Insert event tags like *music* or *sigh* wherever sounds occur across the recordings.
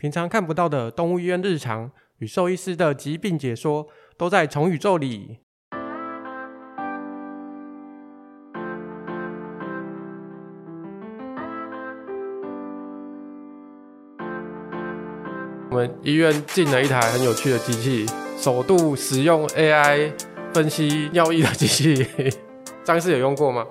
平常看不到的动物医院日常与兽医师的疾病解说，都在宠宇宙里。我们医院进了一台很有趣的机器，首度使用 AI 分析尿液的机器。*laughs* 张医师有用过吗？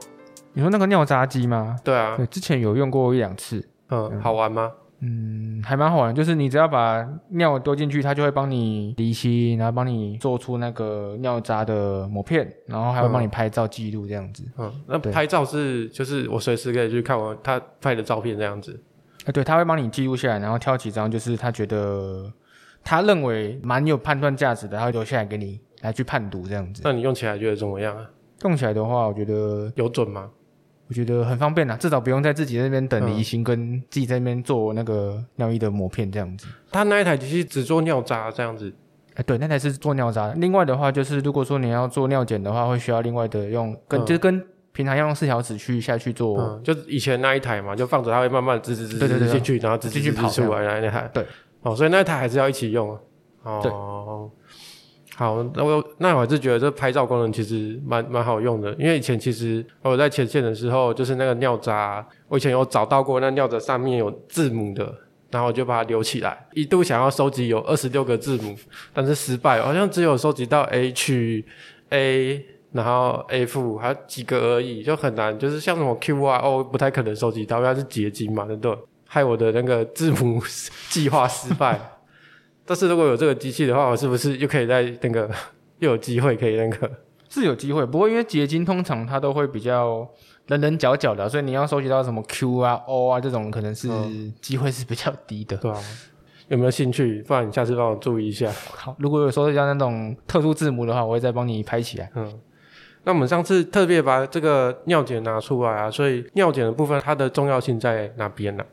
你说那个尿渣机吗？对啊，对，之前有用过一两次。嗯，好玩吗？嗯，还蛮好玩，就是你只要把尿丢进去，它就会帮你离析，然后帮你做出那个尿渣的膜片，然后还会帮你拍照记录这样子。嗯，那拍照是就是我随时可以去看我他拍的照片这样子。啊，对，他会帮你记录下来，然后挑几张就是他觉得他认为蛮有判断价值的，他会留下来给你来去判读这样子。那你用起来觉得怎么样啊？用起来的话，我觉得有准吗？我觉得很方便啦，至少不用在自己那边等离心，跟自己在那边做那个尿液的膜片这样子。他那一台机器只做尿渣这样子？哎、欸，对，那台是做尿渣。另外的话，就是如果说你要做尿检的话，会需要另外的用跟、嗯、就是跟平常要用四条齿去下去做。嗯，就是以前那一台嘛，就放着它会慢慢滋滋滋滋进去，然后滋滋滋出来那台。对，哦，所以那一台还是要一起用。哦。好，那我那我还是觉得这拍照功能其实蛮蛮好用的，因为以前其实我在前线的时候，就是那个尿渣，我以前有找到过那尿渣上面有字母的，然后我就把它留起来，一度想要收集有二十六个字母，但是失败，好像只有收集到 H、A，然后 F 还有几个而已，就很难，就是像什么 Q 啊 O 不太可能收集到，因为它是结晶嘛，对不对？害我的那个字母 *laughs* 计划失败。但是如果有这个机器的话，我是不是又可以在那个 *laughs* 又有机会可以那个？是有机会，不过因为结晶通常它都会比较棱棱角角的，所以你要收集到什么 Q 啊 O 啊这种，可能是机会是比较低的。对啊，有没有兴趣？不然你下次帮我注意一下。好，如果有收集到那种特殊字母的话，我会再帮你拍起来。嗯，那我们上次特别把这个尿检拿出来啊，所以尿检的部分它的重要性在哪边呢？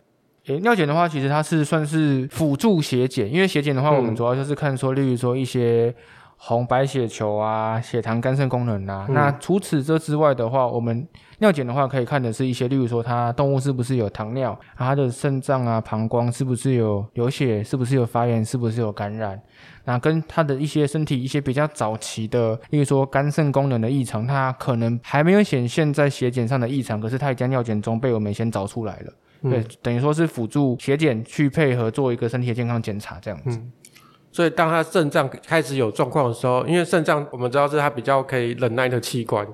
诶，尿检的话，其实它是算是辅助血检，因为血检的话，我们主要就是看说，例如说一些红白血球啊、血糖、肝肾功能啊。嗯、那除此这之外的话，我们尿检的话可以看的是一些，例如说它动物是不是有糖尿，啊、它的肾脏啊、膀胱是不是有流血，是不是有发炎，是不是有感染。那跟它的一些身体一些比较早期的，例如说肝肾功能的异常，它可能还没有显现在血检上的异常，可是它已经在尿检中被我们先找出来了。对，等于说是辅助血检去配合做一个身体的健康检查这样子。嗯，所以当他肾脏开始有状况的时候，因为肾脏我们知道是它比较可以忍耐的器官，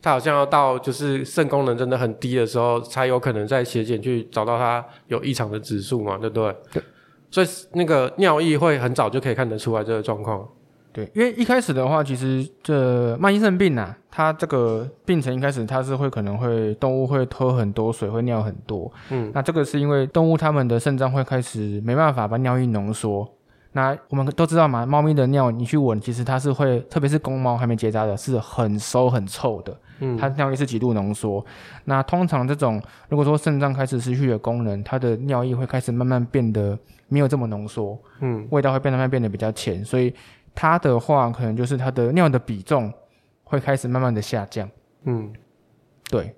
它好像要到就是肾功能真的很低的时候，才有可能在血检去找到它有异常的指数嘛，对不对？对。所以那个尿液会很早就可以看得出来这个状况。对，因为一开始的话，其实这慢性肾病啊，它这个病程一开始它是会可能会动物会喝很多水，会尿很多。嗯，那这个是因为动物它们的肾脏会开始没办法把尿液浓缩。那我们都知道嘛，猫咪的尿你去闻，其实它是会，特别是公猫还没结扎的，是很馊很臭的。嗯，它尿液是极度浓缩。那通常这种如果说肾脏开始失去了功能，它的尿液会开始慢慢变得没有这么浓缩。嗯，味道会变得慢慢变得比较浅，所以。它的话，可能就是它的尿的比重会开始慢慢的下降。嗯，对。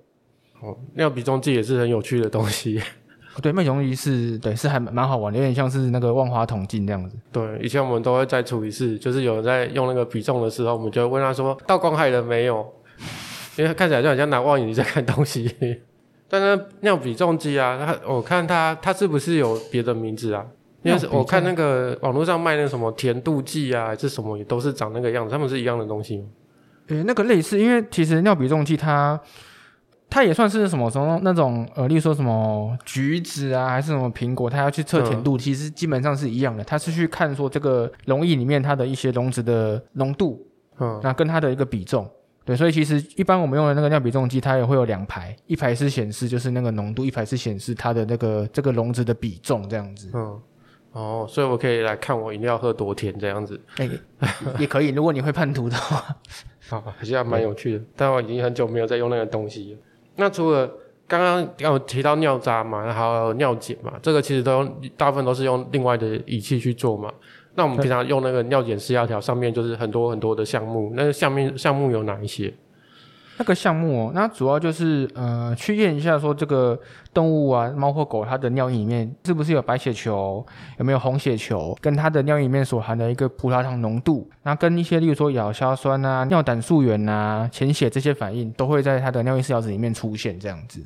哦，尿比重计也是很有趣的东西。*laughs* 对，尿比重计是对，是还蛮好玩的，有点像是那个万花筒镜这样子。对，以前我们都会在处理室，就是有人在用那个比重的时候，我们就会问他说：“到光海了没有？” *laughs* 因为看起来就好像拿望远镜在看东西。*laughs* 但是尿比重计啊，它我看它它是不是有别的名字啊？因为我看那个网络上卖那什么甜度计啊，还是什么也都是长那个样子，他们是一样的东西吗？诶，那个类似，因为其实尿比重计它它也算是什么什么那种呃，例如说什么橘子啊，还是什么苹果，它要去测甜度，嗯、其实基本上是一样的。它是去看说这个溶液里面它的一些溶质的浓度，嗯，那跟它的一个比重，对，所以其实一般我们用的那个尿比重计，它也会有两排，一排是显示就是那个浓度，一排是显示它的那个这个溶质的比重这样子，嗯。哦，所以我可以来看我饮料喝多甜这样子，欸、*laughs* 也可以。如果你会判读的话，好，*laughs* 好像还蛮有趣的。但我已经很久没有在用那个东西了。那除了刚刚有提到尿渣嘛，还有尿检嘛，这个其实都用大部分都是用另外的仪器去做嘛。那我们平常用那个尿检试药条上面就是很多很多的项目，那个项目项目有哪一些？那个项目哦，那主要就是呃，去验一下说这个动物啊，猫或狗它的尿液里面是不是有白血球，有没有红血球，跟它的尿液里面所含的一个葡萄糖浓度，那跟一些例如说亚硝酸啊、尿胆素原啊、潜血这些反应，都会在它的尿液试料纸里面出现这样子。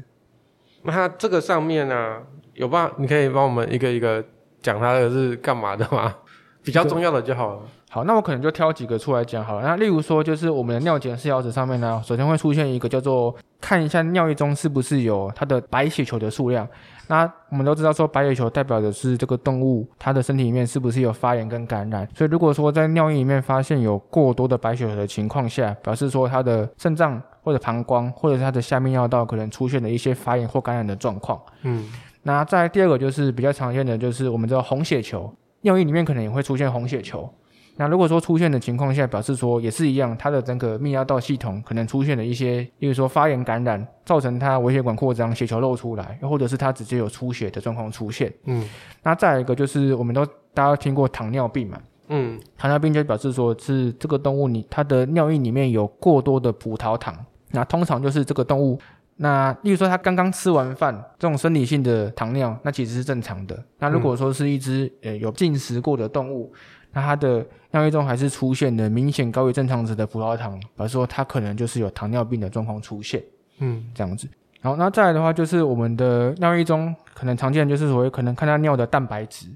那它这个上面呢、啊，有办法，你可以帮我们一个一个讲它的是干嘛的吗？比较重要的就好了。好，那我可能就挑几个出来讲好了。那例如说，就是我们的尿检试药纸上面呢，首先会出现一个叫做看一下尿液中是不是有它的白血球的数量。那我们都知道说，白血球代表的是这个动物它的身体里面是不是有发炎跟感染。所以如果说在尿液里面发现有过多的白血球的情况下，表示说它的肾脏或者膀胱或者是它的下面尿道可能出现了一些发炎或感染的状况。嗯，那再第二个就是比较常见的就是我们知道红血球，尿液里面可能也会出现红血球。那如果说出现的情况下，表示说也是一样，它的整个泌尿道系统可能出现了一些，例如说发炎感染，造成它微血管扩张，血球漏出来，又或者是它直接有出血的状况出现。嗯，那再来一个就是我们都大家都听过糖尿病嘛，嗯，糖尿病就表示说是这个动物你它的尿液里面有过多的葡萄糖，那通常就是这个动物，那例如说它刚刚吃完饭，这种生理性的糖尿，那其实是正常的。那如果说是一只呃有进食过的动物，那它的尿液中还是出现了明显高于正常值的葡萄糖，表示说它可能就是有糖尿病的状况出现，嗯，这样子。好，那再来的话就是我们的尿液中可能常见的就是所谓可能看到尿的蛋白质。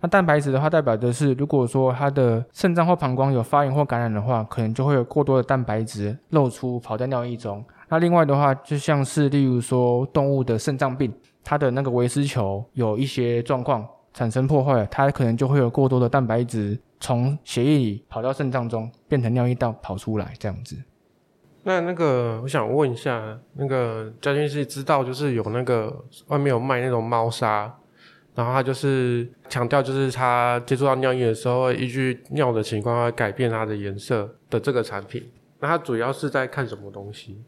那蛋白质的话代表的是，如果说它的肾脏或膀胱有发炎或感染的话，可能就会有过多的蛋白质漏出跑在尿液中。那另外的话，就像是例如说动物的肾脏病，它的那个维斯球有一些状况。产生破坏，它可能就会有过多的蛋白质从血液里跑到肾脏中，变成尿液道跑出来这样子。那那个，我想问一下，那个家军是知道，就是有那个外面有卖那种猫砂，然后他就是强调，就是他接触到尿液的时候，依据尿的情况会改变它的颜色的这个产品。那它主要是在看什么东西？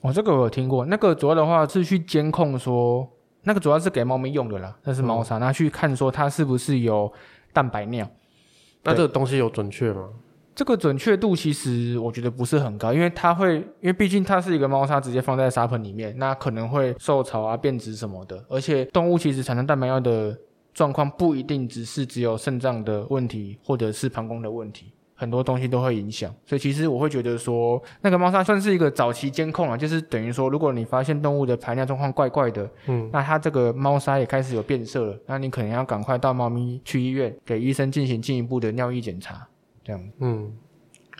我、哦、这个我有听过，那个主要的话是去监控说。那个主要是给猫咪用的啦，那是猫砂，那、嗯、去看说它是不是有蛋白尿。那这个东西有准确吗？这个准确度其实我觉得不是很高，因为它会，因为毕竟它是一个猫砂，直接放在沙盆里面，那可能会受潮啊、变质什么的。而且动物其实产生蛋白尿的状况不一定只是只有肾脏的问题，或者是膀胱的问题。很多东西都会影响，所以其实我会觉得说，那个猫砂算是一个早期监控啊，就是等于说，如果你发现动物的排尿状况怪怪的，嗯，那它这个猫砂也开始有变色了，那你可能要赶快到猫咪去医院，给医生进行进一步的尿液检查，这样。嗯，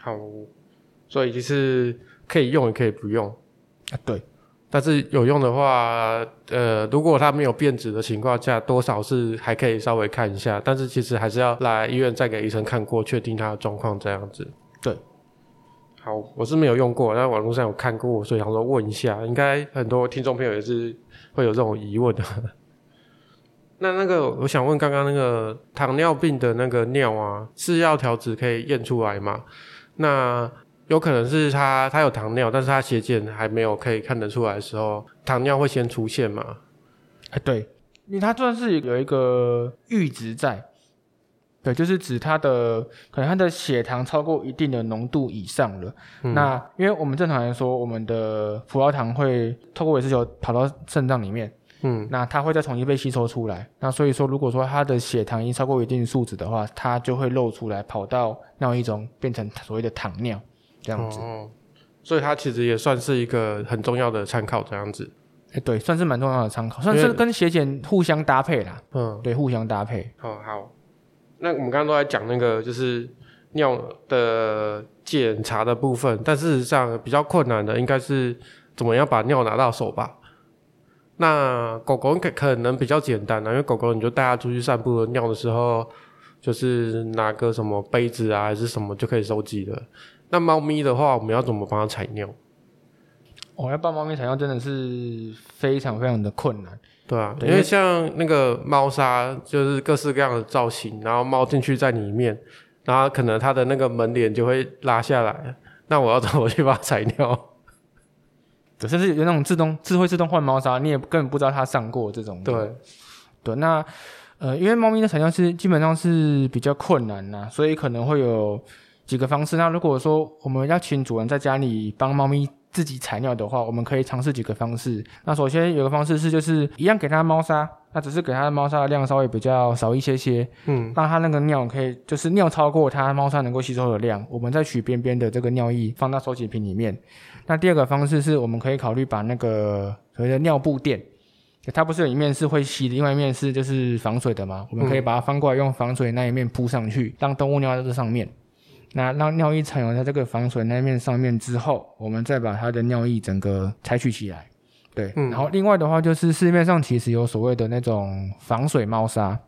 好，所以就是可以用也可以不用。啊，对。但是有用的话，呃，如果它没有变质的情况下，多少是还可以稍微看一下。但是其实还是要来医院再给医生看过，确定它的状况这样子。对，好，我是没有用过，但网络上有看过，所以想说问一下，应该很多听众朋友也是会有这种疑问的。*laughs* 那那个，我想问刚刚那个糖尿病的那个尿啊，是要调子可以验出来吗？那有可能是他他有糖尿，但是他血检还没有可以看得出来的时候，糖尿会先出现嘛？哎，对，因为他算是有一个阈值在，对，就是指他的可能他的血糖超过一定的浓度以上了。嗯、那因为我们正常来说，我们的葡萄糖会透过维丝球跑到肾脏里面，嗯，那它会再重新被吸收出来。那所以说，如果说他的血糖已经超过一定数值的话，它就会漏出来，跑到尿液中，变成所谓的糖尿。这样子，哦，所以它其实也算是一个很重要的参考，这样子。哎、欸，对，算是蛮重要的参考，算是跟血检互相搭配啦。嗯，对，互相搭配。哦，好。那我们刚刚都在讲那个就是尿的检查的部分，但事实上比较困难的应该是怎么样把尿拿到手吧？那狗狗可可能比较简单啊，因为狗狗你就带它出去散步尿的时候，就是拿个什么杯子啊还是什么就可以收集了。那猫咪的话，我们要怎么帮它采尿？我、哦、要帮猫咪采尿真的是非常非常的困难。对啊，对，因为像那个猫砂，就是各式各样的造型，然后猫进去在里面，然后可能它的那个门帘就会拉下来。那我要怎么去把它采尿？*laughs* 对，甚至有那种自动、智慧自动换猫砂，你也根本不知道它上过这种。对，对，那呃，因为猫咪的采尿是基本上是比较困难呐，所以可能会有。几个方式。那如果说我们要请主人在家里帮猫咪自己采尿的话，我们可以尝试几个方式。那首先有个方式是，就是一样给它猫砂，那只是给它的猫砂的量稍微比较少一些些，嗯，让它那个尿可以就是尿超过它猫砂能够吸收的量，我们再取边边的这个尿液放到收集瓶里面。那第二个方式是我们可以考虑把那个所谓的尿布垫，它不是有一面是会吸的，另外一面是就是防水的嘛，我们可以把它翻过来用防水那一面铺上去，让动物尿在这上面。那让尿液残留在这个防水那面上面之后，我们再把它的尿液整个采取起来。对，嗯、然后另外的话就是市面上其实有所谓的那种防水猫砂。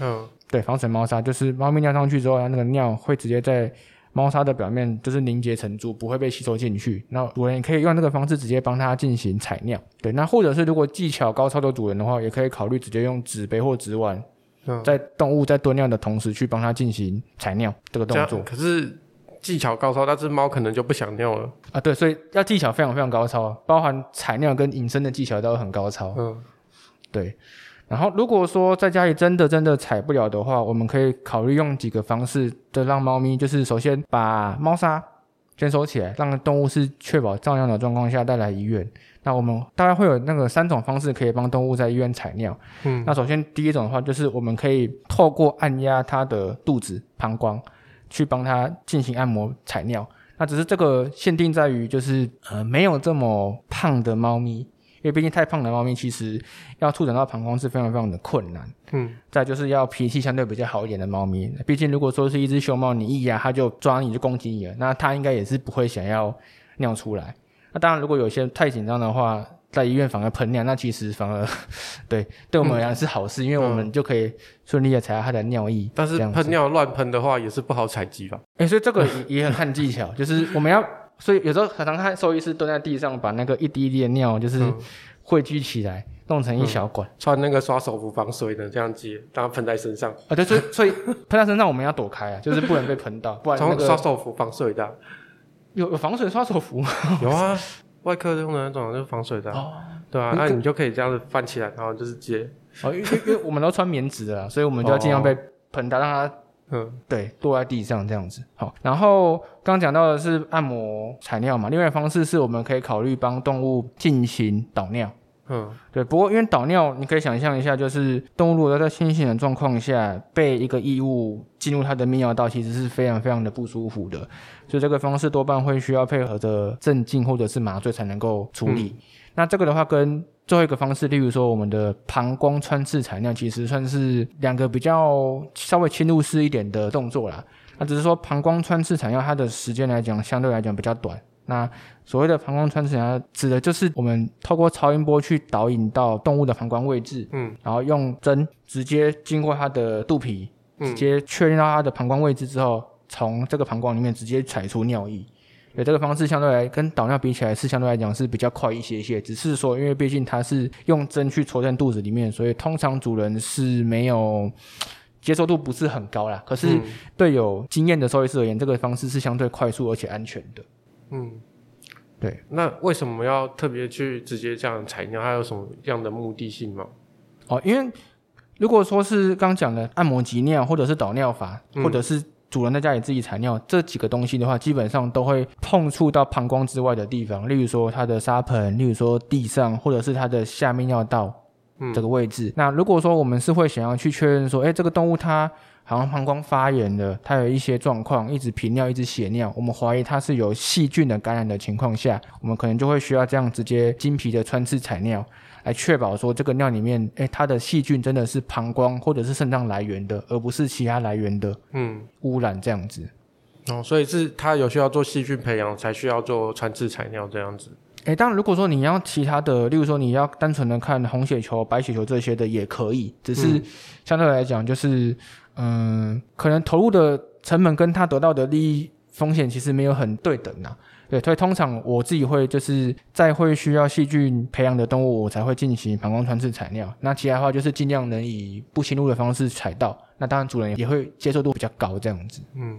嗯，对，防水猫砂就是猫咪尿上去之后，它那个尿会直接在猫砂的表面就是凝结成珠，不会被吸收进去。那主人也可以用这个方式直接帮它进行采尿。对，那或者是如果技巧高超的主人的话，也可以考虑直接用纸杯或纸碗。在动物在蹲尿的同时，去帮它进行采尿这个动作。可是技巧高超，那只猫可能就不想尿了啊。对，所以要技巧非常非常高超，包含采尿跟隐身的技巧都很高超。嗯，对。然后如果说在家里真的真的踩不了的话，我们可以考虑用几个方式，就让猫咪就是首先把猫砂先收起来，让动物是确保照尿的状况下带来医院。那我们大概会有那个三种方式可以帮动物在医院采尿。嗯，那首先第一种的话，就是我们可以透过按压它的肚子、膀胱，去帮它进行按摩采尿。那只是这个限定在于，就是呃没有这么胖的猫咪，因为毕竟太胖的猫咪其实要触诊到膀胱是非常非常的困难。嗯，再就是要脾气相对比较好一点的猫咪，毕竟如果说是一只熊猫，你一压它就抓你就攻击你了，那它应该也是不会想要尿出来。那当然，如果有些太紧张的话，在医院反而喷尿，那其实反而 *laughs* 对对我们来讲是好事，嗯、因为我们就可以顺利的采到它的尿液。但是喷尿乱喷的话，也是不好采集吧？哎、欸，所以这个也很看技巧，*laughs* 就是我们要，所以有时候常常看兽医师蹲在地上，把那个一滴一滴的尿就是汇聚起来，弄成一小管，嗯、穿那个刷手服防水的这样接，然后喷在身上。啊，对，所以所以喷在身上我们要躲开啊，就是不能被喷到，*laughs* 不然那个刷手服防水的。有有防水刷手服吗？有啊，外科用的那种就是防水的，哦、对啊，那你就可以这样子翻起来，然后就是接。哦，因为因为我们都穿棉质的，所以我们就要尽量被喷到，让它嗯，对，落在地上这样子。好，然后刚刚讲到的是按摩采尿嘛，另外一方式是我们可以考虑帮动物进行导尿。嗯，对，不过因为导尿，你可以想象一下，就是动物如果在清醒的状况下被一个异物进入它的泌尿道，其实是非常非常的不舒服的，所以这个方式多半会需要配合着镇静或者是麻醉才能够处理。嗯、那这个的话，跟最后一个方式，例如说我们的膀胱穿刺采尿，其实算是两个比较稍微侵入式一点的动作啦。那只是说膀胱穿刺采尿，它的时间来讲相对来讲比较短。那所谓的膀胱穿刺，采样指的就是我们透过超音波去导引到动物的膀胱位置，嗯，然后用针直接经过它的肚皮，直接确认到它的膀胱位置之后，从这个膀胱里面直接采出尿液。对，这个方式相对来跟导尿比起来，是相对来讲是比较快一些些。只是说，因为毕竟它是用针去戳在肚子里面，所以通常主人是没有接受度不是很高啦。可是对有经验的兽医师而言，这个方式是相对快速而且安全的。嗯，对，那为什么要特别去直接这样采尿？它有什么样的目的性吗？哦，因为如果说是刚讲的按摩集尿，或者是导尿法，嗯、或者是主人在家里自己采尿这几个东西的话，基本上都会碰触到膀胱之外的地方，例如说它的沙盆，例如说地上，或者是它的下泌尿道这个位置。嗯、那如果说我们是会想要去确认说，哎，这个动物它。好像膀胱发炎了，它有一些状况，一直频尿，一直血尿，我们怀疑它是有细菌的感染的情况下，我们可能就会需要这样直接经皮的穿刺采尿，来确保说这个尿里面，哎，它的细菌真的是膀胱或者是肾脏来源的，而不是其他来源的，嗯，污染这样子。哦，所以是它有需要做细菌培养，才需要做穿刺采尿这样子。哎，当然，如果说你要其他的，例如说你要单纯的看红血球、白血球这些的也可以，只是相对来讲就是。嗯，可能投入的成本跟他得到的利益风险其实没有很对等呐。对，所以通常我自己会就是在会需要细菌培养的动物，我才会进行膀胱穿刺采尿。那其他的话就是尽量能以不侵入的方式采到。那当然主人也会接受度比较高这样子。嗯，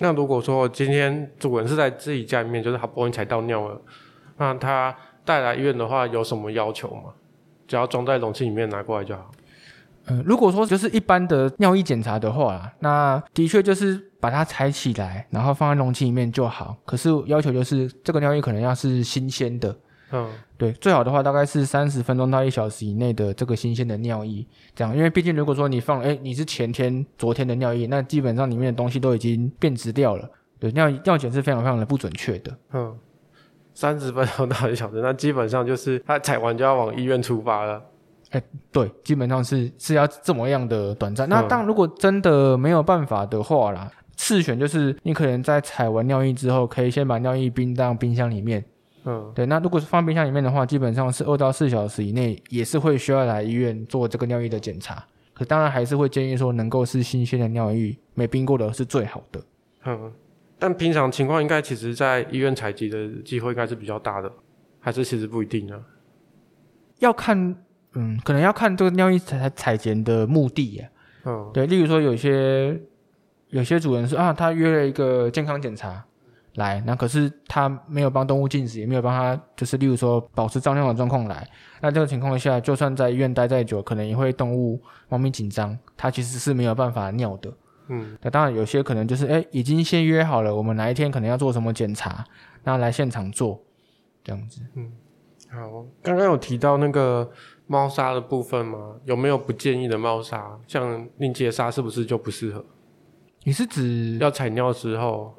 那如果说今天主人是在自己家里面，就是好不容易采到尿了，那他带来医院的话有什么要求吗？只要装在容器里面拿过来就好。嗯，如果说就是一般的尿液检查的话，那的确就是把它采起来，然后放在容器里面就好。可是要求就是这个尿液可能要是新鲜的。嗯，对，最好的话大概是三十分钟到一小时以内的这个新鲜的尿液，这样，因为毕竟如果说你放，哎，你是前天、昨天的尿液，那基本上里面的东西都已经变质掉了。对，尿尿检是非常非常的不准确的。嗯，三十分钟到一小时，那基本上就是他采完就要往医院出发了。哎，对，基本上是是要这么样的短暂。那当如果真的没有办法的话啦，次选就是你可能在采完尿液之后，可以先把尿液冰到冰箱里面。嗯，对，那如果是放冰箱里面的话，基本上是二到四小时以内也是会需要来医院做这个尿液的检查。可当然还是会建议说，能够是新鲜的尿液，没冰过的是最好的。嗯，但平常情况应该其实在医院采集的机会应该是比较大的，还是其实不一定呢？要看，嗯，可能要看这个尿液采采检的目的呀。嗯，对，例如说有些有些主人说啊，他约了一个健康检查。来，那可是他没有帮动物进食，也没有帮他，就是例如说保持胀尿的状况来。那这个情况下，就算在医院待再久，可能也会动物猫咪紧张，它其实是没有办法尿的。嗯，那当然有些可能就是哎，已经先约好了，我们哪一天可能要做什么检查，那来现场做，这样子。嗯，好，刚刚有提到那个猫砂的部分吗？有没有不建议的猫砂？像凝结砂是不是就不适合？你是指要采尿之后？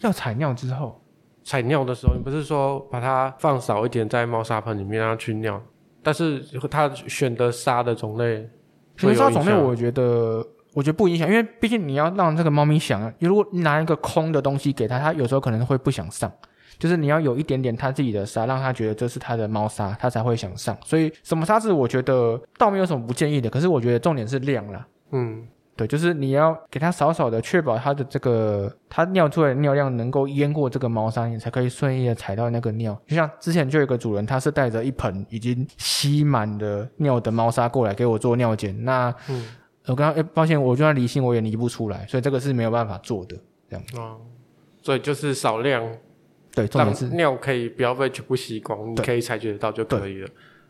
要采尿之后，采尿的时候，你不是说把它放少一点在猫砂盆里面让它去尿？但是它选的沙的种类，选沙种类，我觉得我觉得不影响，因为毕竟你要让这个猫咪想，如果你拿一个空的东西给它，它有时候可能会不想上。就是你要有一点点它自己的沙，让它觉得这是它的猫砂，它才会想上。所以什么沙子，我觉得倒没有什么不建议的。可是我觉得重点是量啦。嗯。对，就是你要给它少少的，确保它的这个它尿出来的尿量能够淹过这个猫砂，你才可以顺利的踩到那个尿。就像之前就有一个主人，他是带着一盆已经吸满了尿的猫砂过来给我做尿检，那、嗯、我刚刚诶发现我就算离心我也离不出来，所以这个是没有办法做的这样子。哦，所以就是少量，对，重点是尿可以不要被全部吸光，你可以采取得到就可以了。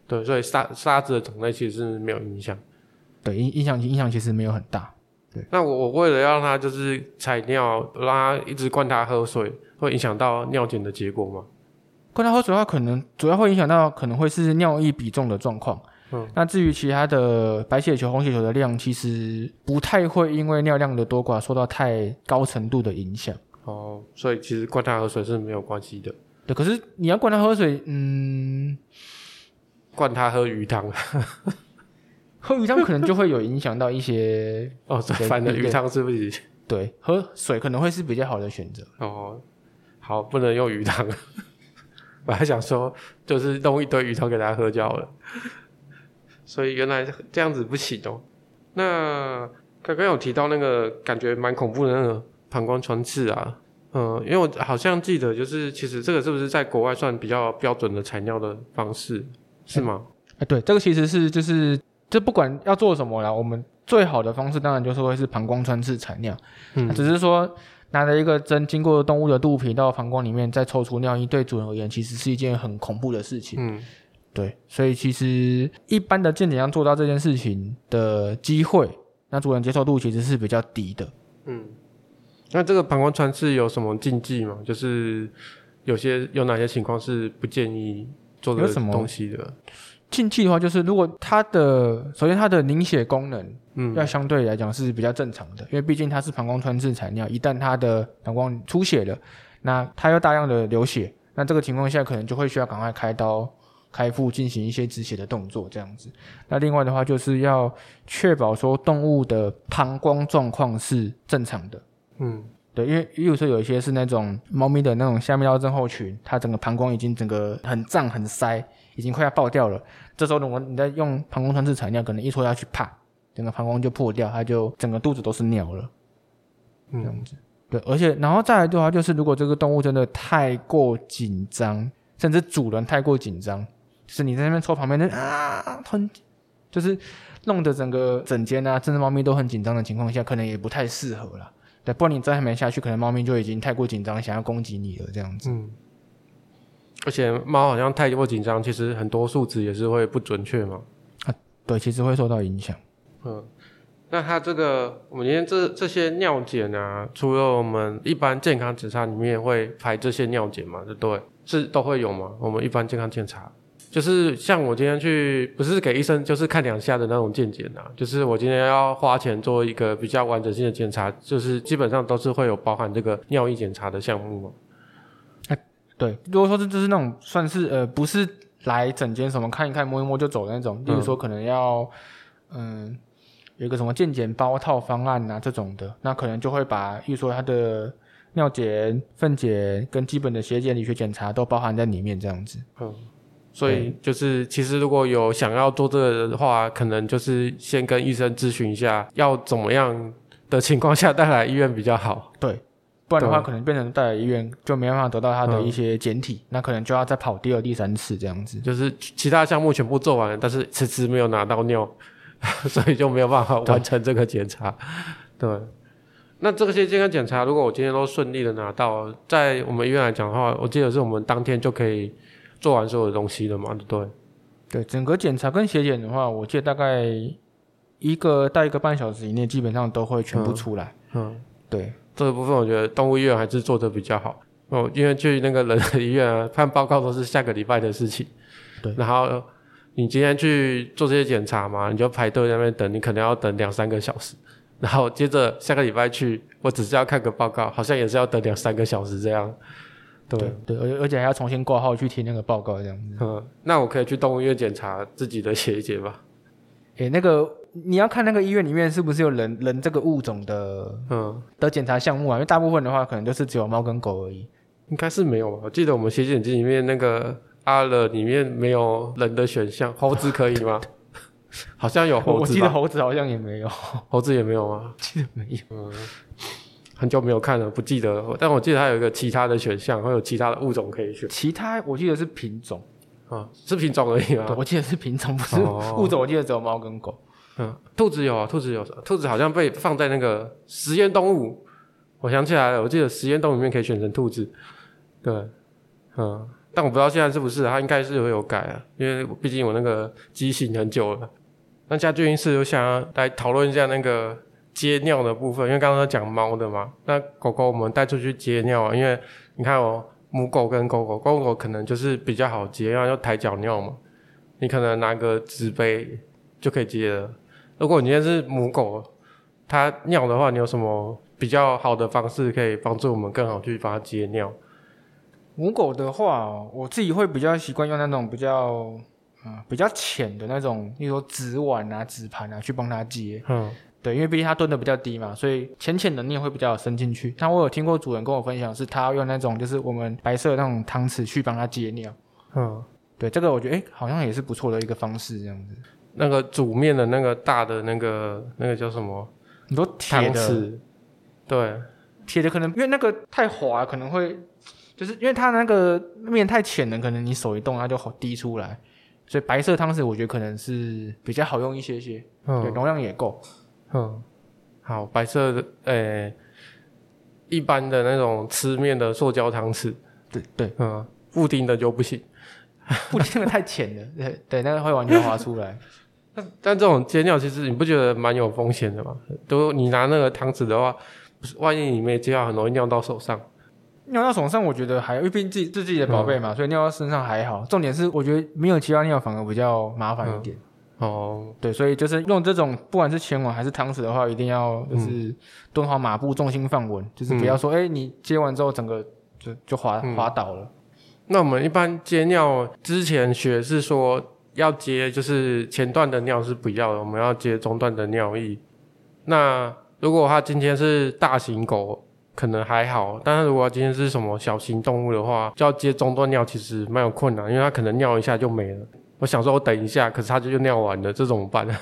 对，对，所以沙沙子的种类其实是没有影响。对，影影响影响其实没有很大。那我我为了要让他就是采尿，让它一直灌他喝水，会影响到尿检的结果吗？灌他喝水的话，可能主要会影响到可能会是尿液比重的状况。嗯，那至于其他的白血球、红血球的量，其实不太会因为尿量的多寡受到太高程度的影响。哦，所以其实灌他喝水是没有关系的。对，可是你要灌他喝水，嗯，灌他喝鱼汤。喝鱼汤可能就会有影响到一些 *laughs* 哦，反正鱼汤是不是？对，喝水可能会是比较好的选择哦。好，不能用鱼汤。*laughs* 我还想说，就是弄一堆鱼汤给大家喝就好了。所以原来这样子不行哦。那刚刚有提到那个感觉蛮恐怖的那个膀胱穿刺啊，嗯，因为我好像记得，就是其实这个是不是在国外算比较标准的采尿的方式，是吗？哎、欸，对，这个其实是就是。就不管要做什么啦，我们最好的方式当然就是会是膀胱穿刺采尿，嗯，只是说拿着一个针经过动物的肚皮到膀胱里面再抽出尿液，对主人而言其实是一件很恐怖的事情，嗯，对，所以其实一般的健检要做到这件事情的机会，那主人接受度其实是比较低的，嗯，那这个膀胱穿刺有什么禁忌吗？就是有些有哪些情况是不建议做这个东西的？禁忌的话，就是如果它的首先它的凝血功能，嗯，要相对来讲是比较正常的，嗯、因为毕竟它是膀胱穿刺采尿，一旦它的膀胱出血了，那它要大量的流血，那这个情况下可能就会需要赶快开刀开腹进行一些止血的动作，这样子。那另外的话，就是要确保说动物的膀胱状况是正常的，嗯，对，因为比如说有一些是那种猫咪的那种下泌尿症候群，它整个膀胱已经整个很胀很塞。已经快要爆掉了，这时候如果你在用膀胱穿刺采尿，可能一戳下去，啪，整个膀胱就破掉，它就整个肚子都是尿了，这样子。嗯、对，而且然后再来的话，就是如果这个动物真的太过紧张，甚至主人太过紧张，就是你在那边戳旁边的啊，很就是弄得整个整间啊，甚至猫咪都很紧张的情况下，可能也不太适合了。对，不然你再还没下去，可能猫咪就已经太过紧张，想要攻击你了，这样子。嗯而且猫好像太过紧张，其实很多数值也是会不准确嘛。啊，对，其实会受到影响。嗯，那它这个，我们今天这这些尿检啊，除了我们一般健康检查里面会排这些尿检嘛，对不对？是都会有吗？我们一般健康检查，就是像我今天去，不是给医生就是看两下的那种健检啊，就是我今天要花钱做一个比较完整性的检查，就是基本上都是会有包含这个尿液检查的项目嘛。哎，对，如果说这就是那种算是呃，不是来诊间什么看一看摸一摸就走的那种，例如说可能要嗯。呃有一个什么健检包套方案啊，这种的，那可能就会把，比如说他的尿检、粪检跟基本的血检、理学检查都包含在里面，这样子。嗯，所以就是其实如果有想要做这个的话，可能就是先跟医生咨询一下，要怎么样的情况下带来医院比较好。对，不然的话可能变成带来医院就没办法得到他的一些检体，嗯，那可能就要再跑第二、第三次这样子。就是其他项目全部做完了，但是迟迟没有拿到尿。所以就没有办法完成这个检查，对，对。那这些健康检查，如果我今天都顺利的拿到，在我们医院来讲的话，我记得是我们当天就可以做完所有的东西了嘛，对不对？对，整个检查跟血检的话，我记得大概一个到一个半小时以内，基本上都会全部出来。嗯，嗯对，这个部分我觉得动物医院还是做得比较好哦，因为去那个人的医院啊，看报告都是下个礼拜的事情。对，然后。你今天去做这些检查嘛？你就排队在那边等，你可能要等两三个小时。然后接着下个礼拜去，我只是要看个报告，好像也是要等两三个小时这样。对对，而而且还要重新挂号去听那个报告这样子。嗯，那我可以去动物医院检查自己的血检吧？诶、欸，那个你要看那个医院里面是不是有人人这个物种的嗯的检查项目啊？因为大部分的话可能就是只有猫跟狗而已。应该是没有吧？我记得我们血检机里面那个。阿乐里面没有人的选项，猴子可以吗？*laughs* 好像有猴子，我记得猴子好像也没有，猴子也没有吗？*laughs* 记得没有，嗯，很久没有看了，不记得。但我记得它有一个其他的选项，会有其他的物种可以选。其他我记得是品种啊，是品种而已啊？我记得是品种，不是物种。我记得只有猫跟狗。嗯，兔子有啊，兔子有，兔子好像被放在那个实验动物。我想起来了，我记得实验动物里面可以选成兔子。对，嗯。但我不知道现在是不是，它应该是会有改啊，因为毕竟我那个机型很久了。那家俊医师就想要来讨论一下那个接尿的部分，因为刚刚讲猫的嘛，那狗狗我们带出去接尿啊，因为你看哦，母狗跟狗狗，狗狗可能就是比较好接，因为要抬脚尿嘛，你可能拿个纸杯就可以接了。如果你今天是母狗，它尿的话，你有什么比较好的方式可以帮助我们更好去帮它接尿？母狗的话，我自己会比较习惯用那种比较，嗯，比较浅的那种，例如说纸碗啊、纸盘啊，去帮它接。嗯，对，因为毕竟它蹲的比较低嘛，所以浅浅的你也会比较深进去。但我有听过主人跟我分享，是他要用那种就是我们白色的那种汤匙去帮他接尿。嗯，对，这个我觉得诶、欸，好像也是不错的一个方式，这样子。那个煮面的那个大的那个那个叫什么？很多铁的，对，铁的可能因为那个太滑，可能会。就是因为它那个面太浅了，可能你手一动它就好滴出来，所以白色汤匙我觉得可能是比较好用一些些，嗯，对，容量也够，嗯，好，白色的，诶、欸，一般的那种吃面的塑胶汤匙，对对，嗯，布丁的就不行，*laughs* 布丁的太浅了，对对，那个会完全滑出来。*laughs* 但但这种接尿其实你不觉得蛮有风险的吗？都你拿那个汤匙的话，不是万一你没接好，很容易尿到手上。尿到手上，我觉得还，因为毕竟自己是自己的宝贝嘛，嗯，所以尿到身上还好。重点是，我觉得没有其他尿反而比较麻烦一点，嗯。哦，对，所以就是用这种，不管是前碗还是汤匙的话，一定要就是蹲好马步，重心放稳，嗯，就是不要说，哎，欸，你接完之后整个就就滑，嗯，滑倒了。那我们一般接尿之前学是说要接，就是前段的尿是不要的，我们要接中段的尿液。那如果它今天是大型狗，可能还好，但是如果今天是什么小型动物的话，就要接中段尿，其实蛮有困难，因为它可能尿一下就没了。我想说，我等一下，可是它就就尿完了，这怎么办呢？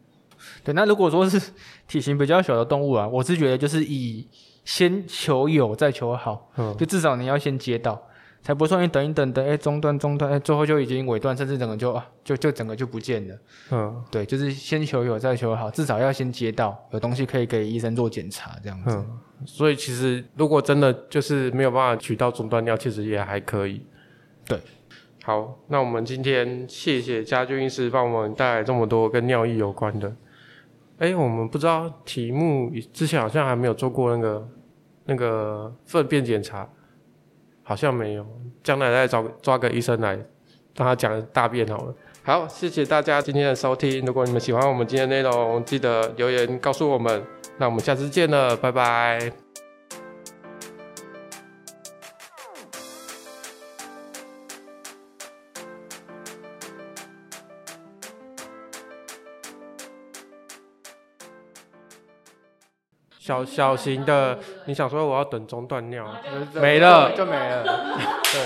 *laughs* 对，那如果说是体型比较小的动物啊，我是觉得就是以先求有再求好，嗯，就至少你要先接到。才不会说你等一等等，哎，中断中断，哎，最后就已经尾断，甚至整个就啊，就就整个就不见了。嗯，对，就是先求有再求好，至少要先接到有东西可以给医生做检查这样子。嗯，所以其实如果真的就是没有办法取到中断尿，其实也还可以。对，好，那我们今天谢谢家俊医师帮我们带来这么多跟尿液有关的。哎，我们不知道题目之前好像还没有做过那个那个粪便检查，好像没有，将来再找抓个医生来让他讲大便好了。好，谢谢大家今天的收听。如果你们喜欢我们今天的内容，记得留言告诉我们。那我们下次见了，拜拜。小小型的，你想说我要等中断尿，没了。就没了，对，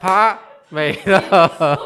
啪，没了。